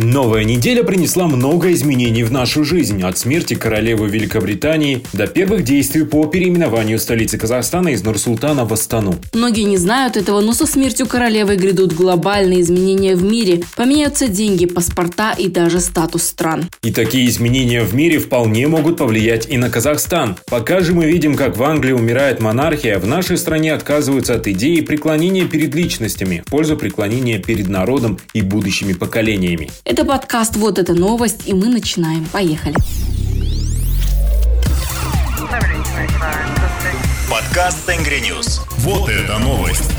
Новая неделя принесла много изменений в нашу жизнь, от смерти королевы Великобритании до первых действий по переименованию столицы Казахстана из Нур-Султана в Астану. Многие не знают этого, но со смертью королевы грядут глобальные изменения в мире. Поменяются деньги, паспорта и даже статус стран. И такие изменения в мире вполне могут повлиять и на Казахстан. Пока же мы видим, как в Англии умирает монархия, в нашей стране отказываются от идеи преклонения перед личностями в пользу преклонения перед народом и будущими поколениями. Это подкаст «Вот это новость» и мы начинаем. Поехали. Подкаст Tengri News. Вот это новость.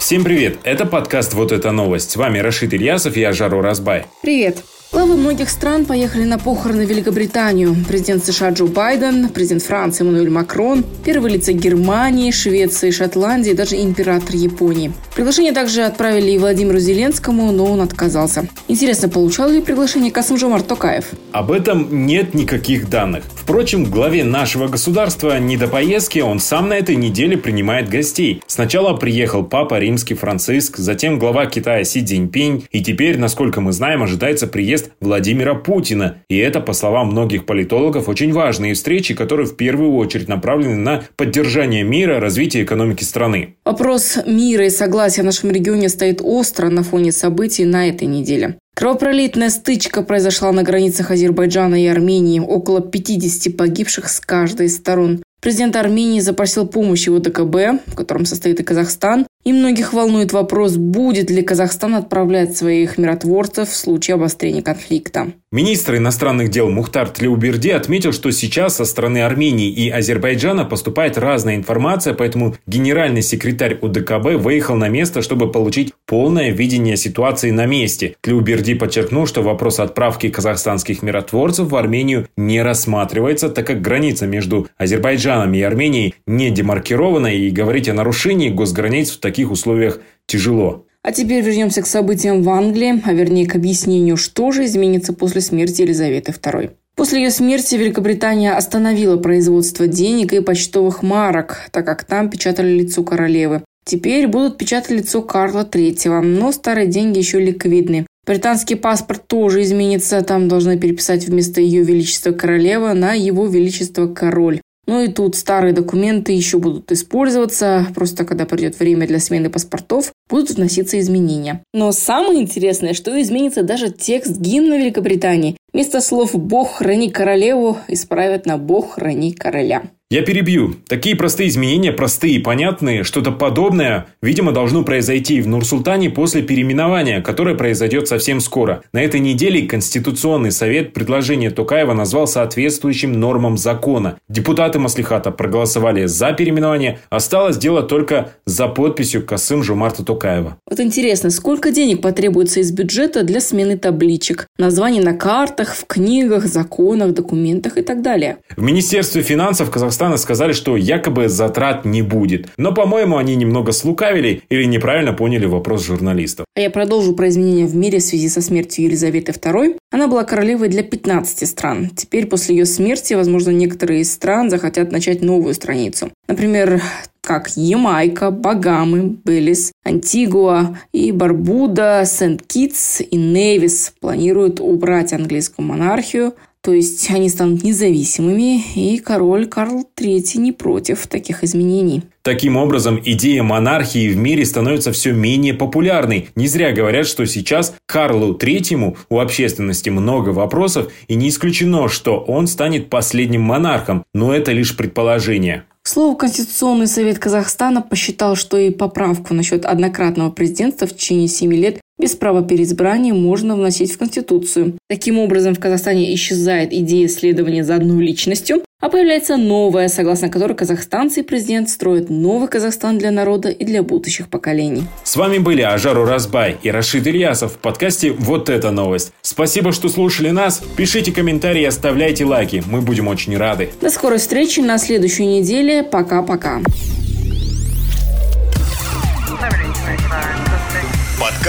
Всем привет! Это подкаст «Вот это новость». С вами Рашид Ильясов и Ажар Уразбай. Привет! Главы многих стран поехали на похороны в Великобританию. Президент США Джо Байден, президент Франции Эммануэль Макрон, первые лица Германии, Швеции, Шотландии и даже император Японии. Приглашение также отправили и Владимиру Зеленскому, но он отказался. Интересно, получал ли приглашение Касым-Жомарт Токаев? Об этом нет никаких данных. Впрочем, главе нашего государства не до поездки, он сам на этой неделе принимает гостей. Сначала приехал папа римский Франциск, затем глава Китая Си Цзиньпинь, и теперь, насколько мы знаем, ожидается приезд приезд Владимира Путина. И это, по словам многих политологов, очень важные встречи, которые в первую очередь направлены на поддержание мира, развитие экономики страны. Вопрос мира и согласия в нашем регионе стоит остро на фоне событий на этой неделе. Кровопролитная стычка произошла на границах Азербайджана и Армении. Около 50 погибших с каждой из сторон. Президент Армении запросил помощи у в котором состоит и Казахстан, и многих волнует вопрос, будет ли Казахстан отправлять своих миротворцев в случае обострения конфликта. Министр иностранных дел Мухтар Тлеуберди отметил, что сейчас со стороны Армении и Азербайджана поступает разная информация, поэтому генеральный секретарь УДКБ выехал на место, чтобы получить полное видение ситуации на месте. Тлеуберди подчеркнул, что вопрос отправки казахстанских миротворцев в Армению не рассматривается, так как граница между Азербайджаном и Арменией не демаркирована, и говорить о нарушении госграниц в таких условиях тяжело. А теперь вернемся к событиям в Англии, а вернее к объяснению, что же изменится после смерти Елизаветы II. После ее смерти Великобритания остановила производство денег и почтовых марок, так как там печатали лицо королевы. Теперь будут печатать лицо Карла III, но старые деньги еще ликвидны. Британский паспорт тоже изменится, там должны переписать вместо Ее Величества Королева на Его Величество Король. Ну и тут старые документы еще будут использоваться, просто когда придет время для смены паспортов, будут вноситься изменения. Но самое интересное, что изменится даже текст гимна Великобритании. Вместо слов «Бог храни королеву» исправят на «Бог храни короля». Я перебью. Такие простые изменения, простые и понятные, что-то подобное, видимо, должно произойти в Нур-Султане после переименования, которое произойдет совсем скоро. На этой неделе Конституционный совет предложение Токаева назвал соответствующим нормам закона. Депутаты Маслихата проголосовали за переименование, осталось дело только за подписью Касым Жумарта Токаева. Вот интересно, сколько денег потребуется из бюджета для смены табличек, названий на картах, в книгах, законах, документах и так далее? В Министерстве финансов Казахстана сказали, что якобы затрат не будет. Но, по-моему, они немного слукавили или неправильно поняли вопрос журналистов. А я продолжу про изменения в мире в связи со смертью Елизаветы II. Она была королевой для 15 стран. Теперь после ее смерти, возможно, некоторые из стран захотят начать новую страницу. Например, как Ямайка, Багамы, Белис, Антигуа и Барбуда, Сент-Китс и Невис планируют убрать английскую монархию, то есть они станут независимыми, и король Карл III не против таких изменений. Таким образом, идея монархии в мире становится все менее популярной. Не зря говорят, что сейчас Карлу III у общественности много вопросов, и не исключено, что он станет последним монархом, но это лишь предположение. Слову, Конституционный совет Казахстана посчитал, что и поправку насчет однократного президентства в течение 7 лет без права переизбрания можно вносить в Конституцию. Таким образом, в Казахстане исчезает идея следования за одной личностью, а появляется новая, согласно которой казахстанцы и президент строят новый Казахстан для народа и для будущих поколений. С вами были Ажар Уразбай и Рашид Ильясов в подкасте «Вот это новость». Спасибо, что слушали нас. Пишите комментарии, оставляйте лайки. Мы будем очень рады. До скорой встречи на следующей неделе. Пока-пока.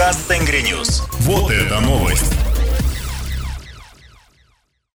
Подкаст Tengri News. Вот это новость.